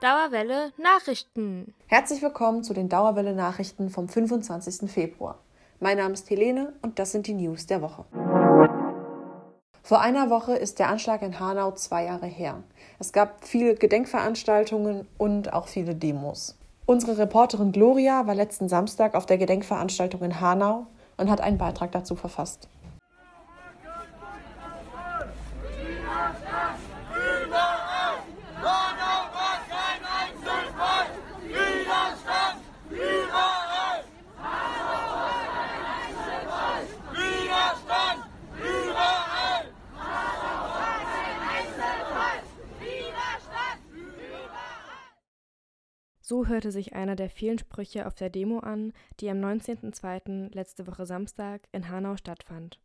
Dauerwelle Nachrichten. Herzlich willkommen zu den Dauerwelle Nachrichten vom 25. Februar. Mein Name ist Helene und das sind die News der Woche. Vor einer Woche ist der Anschlag in Hanau zwei Jahre her. Es gab viele Gedenkveranstaltungen und auch viele Demos. Unsere Reporterin Gloria war letzten Samstag auf der Gedenkveranstaltung in Hanau und hat einen Beitrag dazu verfasst. Hörte sich einer der vielen Sprüche auf der Demo an, die am 19.02. letzte Woche Samstag in Hanau stattfand.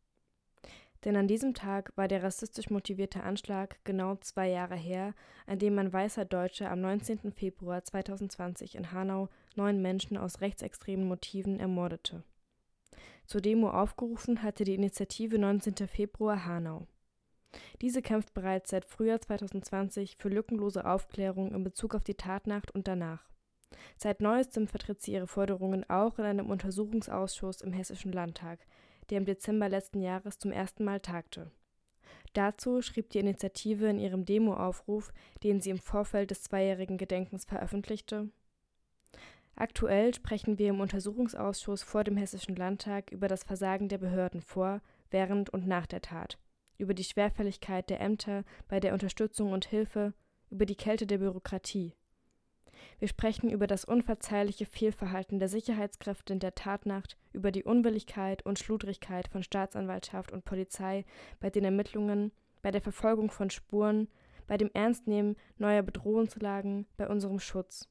Denn an diesem Tag war der rassistisch motivierte Anschlag genau zwei Jahre her, an dem ein weißer Deutscher am 19. Februar 2020 in Hanau neun Menschen aus rechtsextremen Motiven ermordete. Zur Demo aufgerufen hatte die Initiative 19. Februar Hanau. Diese kämpft bereits seit Frühjahr 2020 für lückenlose Aufklärung in Bezug auf die Tatnacht und danach. Seit neuestem vertritt sie ihre Forderungen auch in einem Untersuchungsausschuss im Hessischen Landtag, der im Dezember letzten Jahres zum ersten Mal tagte. Dazu schrieb die Initiative in ihrem Demoaufruf, den sie im Vorfeld des zweijährigen Gedenkens veröffentlichte. Aktuell sprechen wir im Untersuchungsausschuss vor dem Hessischen Landtag über das Versagen der Behörden vor, während und nach der Tat, über die Schwerfälligkeit der Ämter bei der Unterstützung und Hilfe, über die Kälte der Bürokratie, wir sprechen über das unverzeihliche Fehlverhalten der Sicherheitskräfte in der Tatnacht, über die Unwilligkeit und Schludrigkeit von Staatsanwaltschaft und Polizei bei den Ermittlungen, bei der Verfolgung von Spuren, bei dem Ernstnehmen neuer Bedrohungslagen, bei unserem Schutz.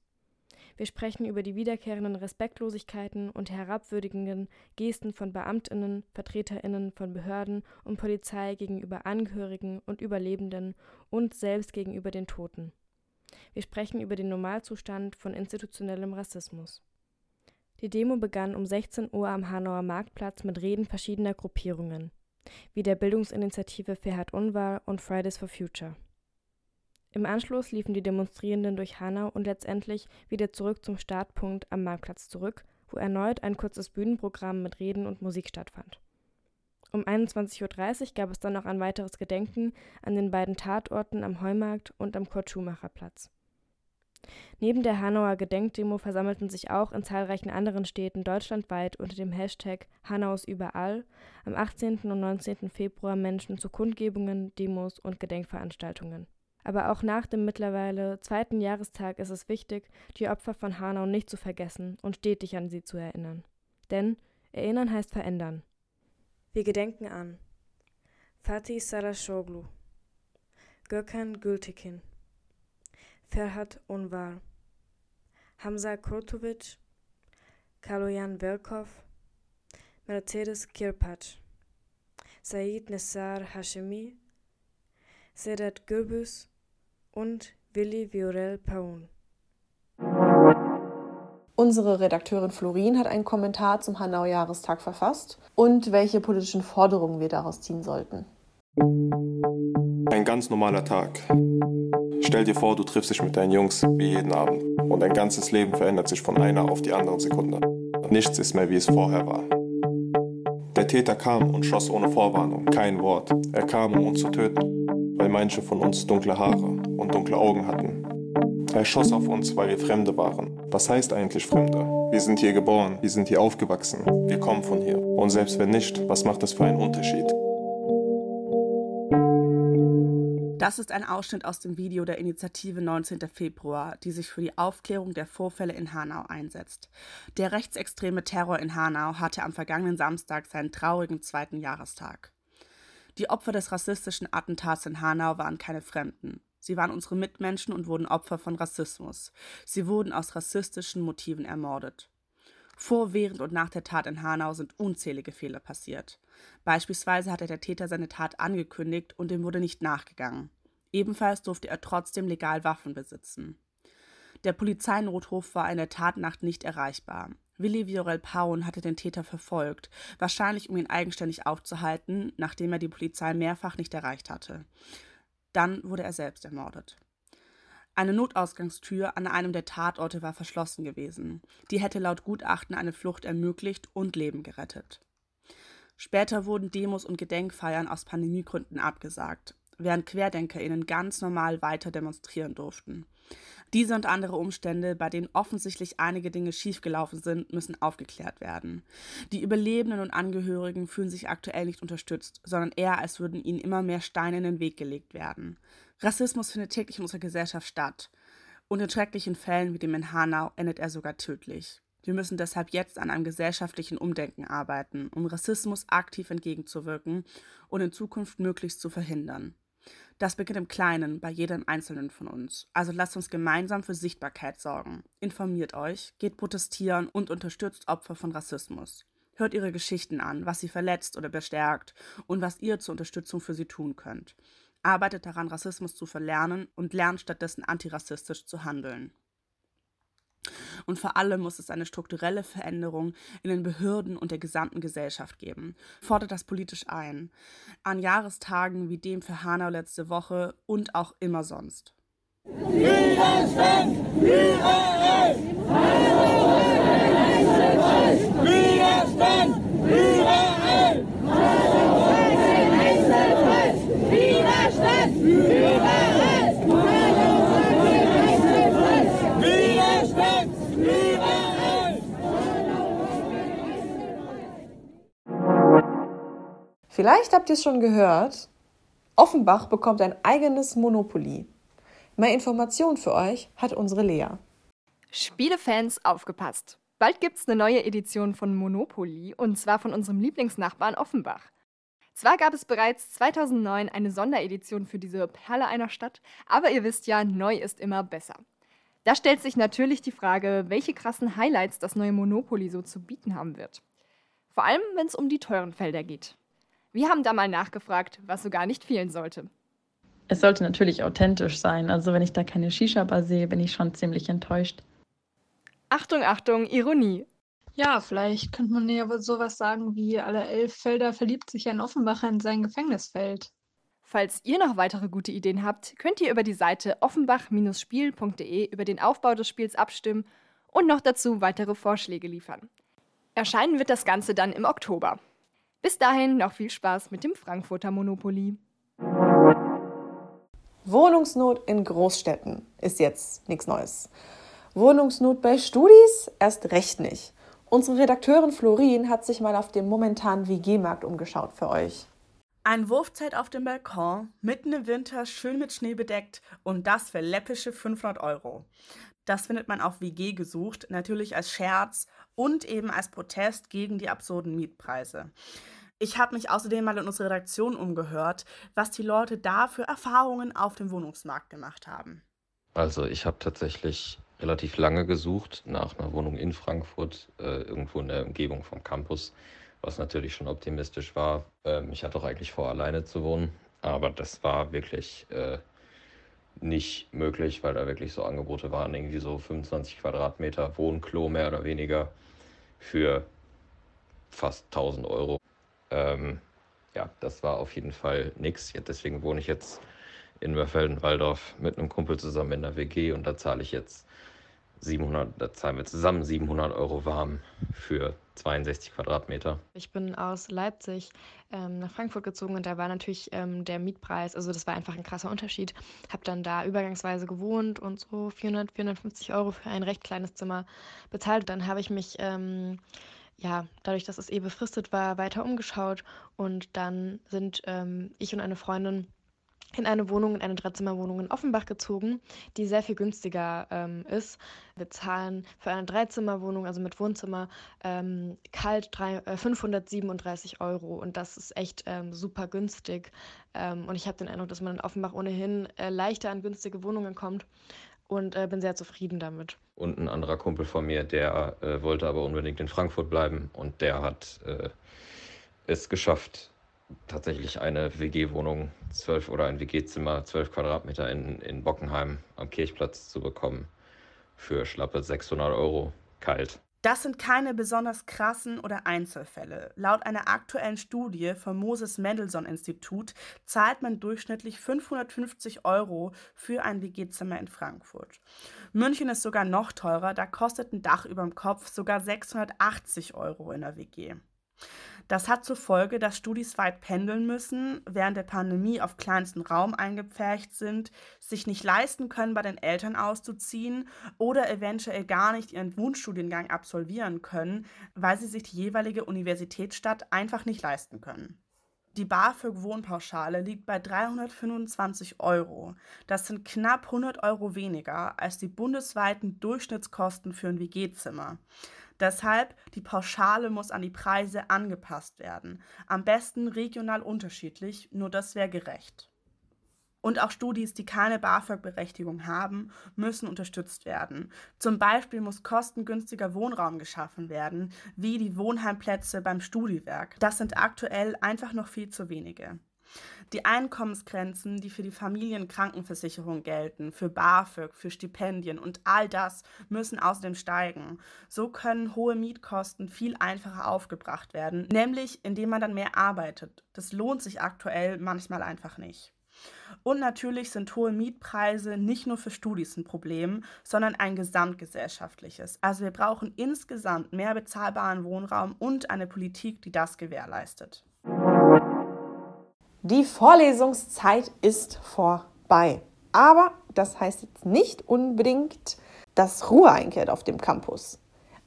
Wir sprechen über die wiederkehrenden Respektlosigkeiten und herabwürdigenden Gesten von Beamtinnen, Vertreterinnen von Behörden und Polizei gegenüber Angehörigen und Überlebenden und selbst gegenüber den Toten. Wir sprechen über den Normalzustand von institutionellem Rassismus. Die Demo begann um 16 Uhr am Hanauer Marktplatz mit Reden verschiedener Gruppierungen, wie der Bildungsinitiative Ferhat Unvar und Fridays for Future. Im Anschluss liefen die Demonstrierenden durch Hanau und letztendlich wieder zurück zum Startpunkt am Marktplatz zurück, wo erneut ein kurzes Bühnenprogramm mit Reden und Musik stattfand. Um 21.30 Uhr gab es dann noch ein weiteres Gedenken an den beiden Tatorten am Heumarkt und am Kurt-Schumacher-Platz. Neben der Hanauer Gedenkdemo versammelten sich auch in zahlreichen anderen Städten deutschlandweit unter dem Hashtag Hanaus überall am 18. und 19. Februar Menschen zu Kundgebungen, Demos und Gedenkveranstaltungen. Aber auch nach dem mittlerweile zweiten Jahrestag ist es wichtig, die Opfer von Hanau nicht zu vergessen und stetig an sie zu erinnern. Denn erinnern heißt verändern. Wir gedenken an Fatih Sarashoglu, Gökhan Gültekin, Ferhat Unvar, Hamza Kurtovic, Kaloyan Velkov, Mercedes Kirpac, Said Nessar Hashemi, Sedat Gürbüz und Willi Viorel Paun. Unsere Redakteurin Florin hat einen Kommentar zum Hanau-Jahrestag verfasst und welche politischen Forderungen wir daraus ziehen sollten. Ein ganz normaler Tag. Stell dir vor, du triffst dich mit deinen Jungs wie jeden Abend und dein ganzes Leben verändert sich von einer auf die andere Sekunde. Nichts ist mehr, wie es vorher war. Der Täter kam und schoss ohne Vorwarnung, kein Wort. Er kam, um uns zu töten, weil manche von uns dunkle Haare und dunkle Augen hatten. Er schoss auf uns, weil wir Fremde waren. Was heißt eigentlich Fremde? Wir sind hier geboren, wir sind hier aufgewachsen, wir kommen von hier. Und selbst wenn nicht, was macht das für einen Unterschied? Das ist ein Ausschnitt aus dem Video der Initiative 19. Februar, die sich für die Aufklärung der Vorfälle in Hanau einsetzt. Der rechtsextreme Terror in Hanau hatte am vergangenen Samstag seinen traurigen zweiten Jahrestag. Die Opfer des rassistischen Attentats in Hanau waren keine Fremden. Sie waren unsere Mitmenschen und wurden Opfer von Rassismus. Sie wurden aus rassistischen Motiven ermordet. Vor, während und nach der Tat in Hanau sind unzählige Fehler passiert. Beispielsweise hatte der Täter seine Tat angekündigt und dem wurde nicht nachgegangen. Ebenfalls durfte er trotzdem legal Waffen besitzen. Der Polizeinotruf war in der Tatnacht nicht erreichbar. Willi Viorel Paun hatte den Täter verfolgt, wahrscheinlich um ihn eigenständig aufzuhalten, nachdem er die Polizei mehrfach nicht erreicht hatte. Dann wurde er selbst ermordet. Eine Notausgangstür an einem der Tatorte war verschlossen gewesen. Die hätte laut Gutachten eine Flucht ermöglicht und Leben gerettet. Später wurden Demos und Gedenkfeiern aus Pandemiegründen abgesagt, während QuerdenkerInnen ganz normal weiter demonstrieren durften. Diese und andere Umstände, bei denen offensichtlich einige Dinge schiefgelaufen sind, müssen aufgeklärt werden. Die Überlebenden und Angehörigen fühlen sich aktuell nicht unterstützt, sondern eher, als würden ihnen immer mehr Steine in den Weg gelegt werden. Rassismus findet täglich in unserer Gesellschaft statt. Und in schrecklichen Fällen wie dem in Hanau endet er sogar tödlich. Wir müssen deshalb jetzt an einem gesellschaftlichen Umdenken arbeiten, um Rassismus aktiv entgegenzuwirken und in Zukunft möglichst zu verhindern. Das beginnt im Kleinen, bei jedem Einzelnen von uns. Also lasst uns gemeinsam für Sichtbarkeit sorgen. Informiert euch, geht protestieren und unterstützt Opfer von Rassismus. Hört ihre Geschichten an, was sie verletzt oder bestärkt und was ihr zur Unterstützung für sie tun könnt. Arbeitet daran, Rassismus zu verlernen und lernt stattdessen antirassistisch zu handeln. Und vor allem muss es eine strukturelle Veränderung in den Behörden und der gesamten Gesellschaft geben. Fordert das politisch ein. An Jahrestagen wie dem für Hanau letzte Woche und auch immer sonst. Widerstand! Überall! Widerstand! Überall! Widerstand! Überall! Vielleicht habt ihr es schon gehört, Offenbach bekommt ein eigenes Monopoly. Mehr Informationen für euch hat unsere Lea. Spielefans aufgepasst. Bald gibt's eine neue Edition von Monopoly und zwar von unserem Lieblingsnachbarn Offenbach. Zwar gab es bereits 2009 eine Sonderedition für diese Perle einer Stadt, aber ihr wisst ja, neu ist immer besser. Da stellt sich natürlich die Frage, welche krassen Highlights das neue Monopoly so zu bieten haben wird. Vor allem, wenn es um die teuren Felder geht. Wir haben da mal nachgefragt, was sogar nicht fehlen sollte. Es sollte natürlich authentisch sein. Also wenn ich da keine Shisha-Bar sehe, bin ich schon ziemlich enttäuscht. Achtung, Achtung, Ironie. Ja, vielleicht könnte man ja sowas sagen wie alle elf Felder verliebt sich ein Offenbacher in sein Gefängnisfeld. Falls ihr noch weitere gute Ideen habt, könnt ihr über die Seite offenbach-spiel.de über den Aufbau des Spiels abstimmen und noch dazu weitere Vorschläge liefern. Erscheinen wird das Ganze dann im Oktober. Bis dahin noch viel Spaß mit dem Frankfurter Monopoly. Wohnungsnot in Großstädten ist jetzt nichts Neues. Wohnungsnot bei Studis erst recht nicht. Unsere Redakteurin Florin hat sich mal auf dem momentanen WG-Markt umgeschaut für euch. Ein Wurfzelt auf dem Balkon, mitten im Winter, schön mit Schnee bedeckt und das für läppische 500 Euro. Das findet man auf WG gesucht, natürlich als Scherz und eben als Protest gegen die absurden Mietpreise. Ich habe mich außerdem mal in unserer Redaktion umgehört, was die Leute da für Erfahrungen auf dem Wohnungsmarkt gemacht haben. Also ich habe tatsächlich relativ lange gesucht nach einer Wohnung in Frankfurt, äh, irgendwo in der Umgebung vom Campus, was natürlich schon optimistisch war. Ähm, ich hatte auch eigentlich vor, alleine zu wohnen, aber das war wirklich äh, nicht möglich, weil da wirklich so Angebote waren, irgendwie so 25 Quadratmeter Wohnklo mehr oder weniger für fast 1000 Euro. Ähm, ja, das war auf jeden Fall nichts. Deswegen wohne ich jetzt in Mörfelden-Walldorf mit einem Kumpel zusammen in der WG und da zahle ich jetzt 700, da zahlen wir zusammen 700 Euro warm für 62 Quadratmeter. Ich bin aus Leipzig ähm, nach Frankfurt gezogen und da war natürlich ähm, der Mietpreis, also das war einfach ein krasser Unterschied. Habe dann da übergangsweise gewohnt und so 400, 450 Euro für ein recht kleines Zimmer bezahlt. Dann habe ich mich ähm, ja, dadurch, dass es eh befristet war, weiter umgeschaut und dann sind ähm, ich und eine Freundin in eine Wohnung, in eine Dreizimmerwohnung in Offenbach gezogen, die sehr viel günstiger ähm, ist. Wir zahlen für eine Dreizimmerwohnung, also mit Wohnzimmer, ähm, kalt drei, äh, 537 Euro und das ist echt ähm, super günstig. Ähm, und ich habe den Eindruck, dass man in Offenbach ohnehin äh, leichter an günstige Wohnungen kommt und äh, bin sehr zufrieden damit. Und ein anderer Kumpel von mir, der äh, wollte aber unbedingt in Frankfurt bleiben und der hat äh, es geschafft, tatsächlich eine WG-Wohnung, zwölf oder ein WG-Zimmer, zwölf Quadratmeter in, in Bockenheim am Kirchplatz zu bekommen für schlappe 600 Euro kalt. Das sind keine besonders krassen oder Einzelfälle. Laut einer aktuellen Studie vom Moses Mendelssohn Institut zahlt man durchschnittlich 550 Euro für ein WG-Zimmer in Frankfurt. München ist sogar noch teurer, da kostet ein Dach über dem Kopf sogar 680 Euro in der WG. Das hat zur Folge, dass Studis weit pendeln müssen, während der Pandemie auf kleinsten Raum eingepfercht sind, sich nicht leisten können, bei den Eltern auszuziehen oder eventuell gar nicht ihren Wunschstudiengang absolvieren können, weil sie sich die jeweilige Universitätsstadt einfach nicht leisten können. Die BAföG-Wohnpauschale liegt bei 325 Euro. Das sind knapp 100 Euro weniger als die bundesweiten Durchschnittskosten für ein WG-Zimmer. Deshalb, die Pauschale muss an die Preise angepasst werden. Am besten regional unterschiedlich, nur das wäre gerecht. Und auch Studis, die keine BAföG-Berechtigung haben, müssen unterstützt werden. Zum Beispiel muss kostengünstiger Wohnraum geschaffen werden, wie die Wohnheimplätze beim Studiwerk. Das sind aktuell einfach noch viel zu wenige. Die Einkommensgrenzen, die für die Familienkrankenversicherung gelten, für BAföG, für Stipendien und all das müssen außerdem steigen. So können hohe Mietkosten viel einfacher aufgebracht werden, nämlich indem man dann mehr arbeitet. Das lohnt sich aktuell manchmal einfach nicht. Und natürlich sind hohe Mietpreise nicht nur für Studis ein Problem, sondern ein gesamtgesellschaftliches. Also wir brauchen insgesamt mehr bezahlbaren Wohnraum und eine Politik, die das gewährleistet. Die Vorlesungszeit ist vorbei. Aber das heißt jetzt nicht unbedingt, dass Ruhe einkehrt auf dem Campus.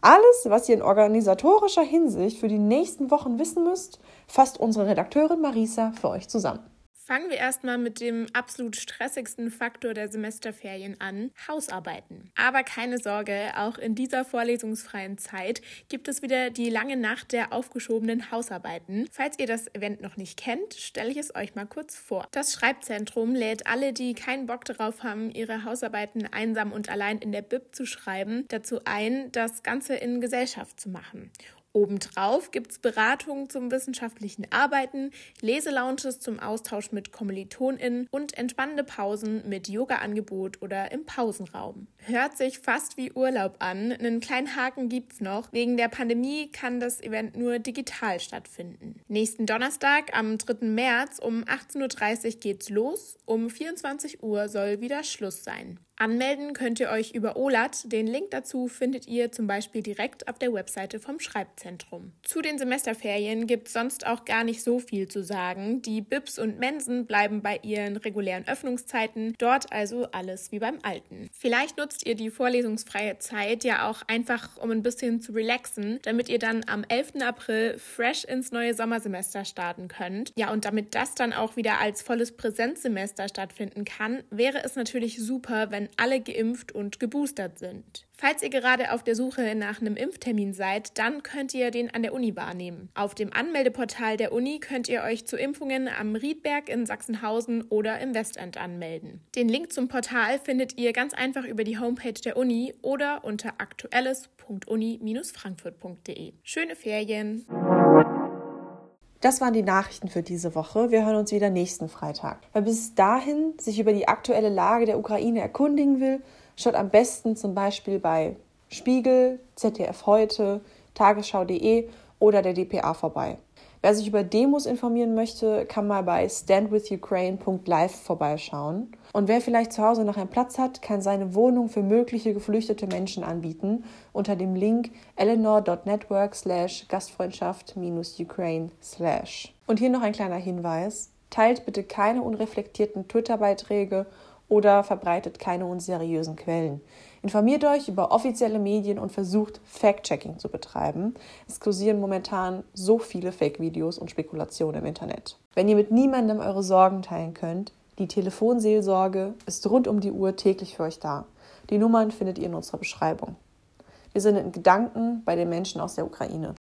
Alles, was ihr in organisatorischer Hinsicht für die nächsten Wochen wissen müsst, fasst unsere Redakteurin Marisa für euch zusammen. Fangen wir erstmal mit dem absolut stressigsten Faktor der Semesterferien an, Hausarbeiten. Aber keine Sorge, auch in dieser vorlesungsfreien Zeit gibt es wieder die lange Nacht der aufgeschobenen Hausarbeiten. Falls ihr das Event noch nicht kennt, stelle ich es euch mal kurz vor. Das Schreibzentrum lädt alle, die keinen Bock darauf haben, ihre Hausarbeiten einsam und allein in der Bib zu schreiben, dazu ein, das Ganze in Gesellschaft zu machen. Obendrauf gibt es Beratungen zum wissenschaftlichen Arbeiten, Leselounges zum Austausch mit KommilitonInnen und entspannende Pausen mit Yoga-Angebot oder im Pausenraum. Hört sich fast wie Urlaub an. Einen kleinen Haken gibt's noch. Wegen der Pandemie kann das Event nur digital stattfinden. Nächsten Donnerstag, am 3. März um 18.30 Uhr geht's los. Um 24 Uhr soll wieder Schluss sein. Anmelden könnt ihr euch über OLAT. Den Link dazu findet ihr zum Beispiel direkt auf der Webseite vom Schreibzentrum. Zu den Semesterferien gibt es sonst auch gar nicht so viel zu sagen. Die Bibs und Mensen bleiben bei ihren regulären Öffnungszeiten, dort also alles wie beim Alten. Vielleicht nutzt ihr die vorlesungsfreie Zeit ja auch einfach, um ein bisschen zu relaxen, damit ihr dann am 11. April fresh ins neue Sommersemester starten könnt. Ja, und damit das dann auch wieder als volles Präsenzsemester stattfinden kann, wäre es natürlich super, wenn alle geimpft und geboostert sind. Falls ihr gerade auf der Suche nach einem Impftermin seid, dann könnt ihr den an der Uni wahrnehmen. Auf dem Anmeldeportal der Uni könnt ihr euch zu Impfungen am Riedberg in Sachsenhausen oder im Westend anmelden. Den Link zum Portal findet ihr ganz einfach über die Homepage der Uni oder unter aktuelles.uni-frankfurt.de. Schöne Ferien! Das waren die Nachrichten für diese Woche. Wir hören uns wieder nächsten Freitag. Wer bis dahin sich über die aktuelle Lage der Ukraine erkundigen will, schaut am besten zum Beispiel bei Spiegel, ZDF heute, Tagesschau.de oder der DPA vorbei. Wer sich über Demos informieren möchte, kann mal bei standwithukraine.live vorbeischauen. Und wer vielleicht zu Hause noch einen Platz hat, kann seine Wohnung für mögliche geflüchtete Menschen anbieten unter dem Link eleanor.network slash Gastfreundschaft-Ukraine slash. Und hier noch ein kleiner Hinweis. Teilt bitte keine unreflektierten Twitter-Beiträge oder verbreitet keine unseriösen Quellen. Informiert euch über offizielle Medien und versucht Fact-Checking zu betreiben. Es kursieren momentan so viele Fake-Videos und Spekulationen im Internet. Wenn ihr mit niemandem eure Sorgen teilen könnt, die Telefonseelsorge ist rund um die Uhr täglich für euch da. Die Nummern findet ihr in unserer Beschreibung. Wir sind in Gedanken bei den Menschen aus der Ukraine.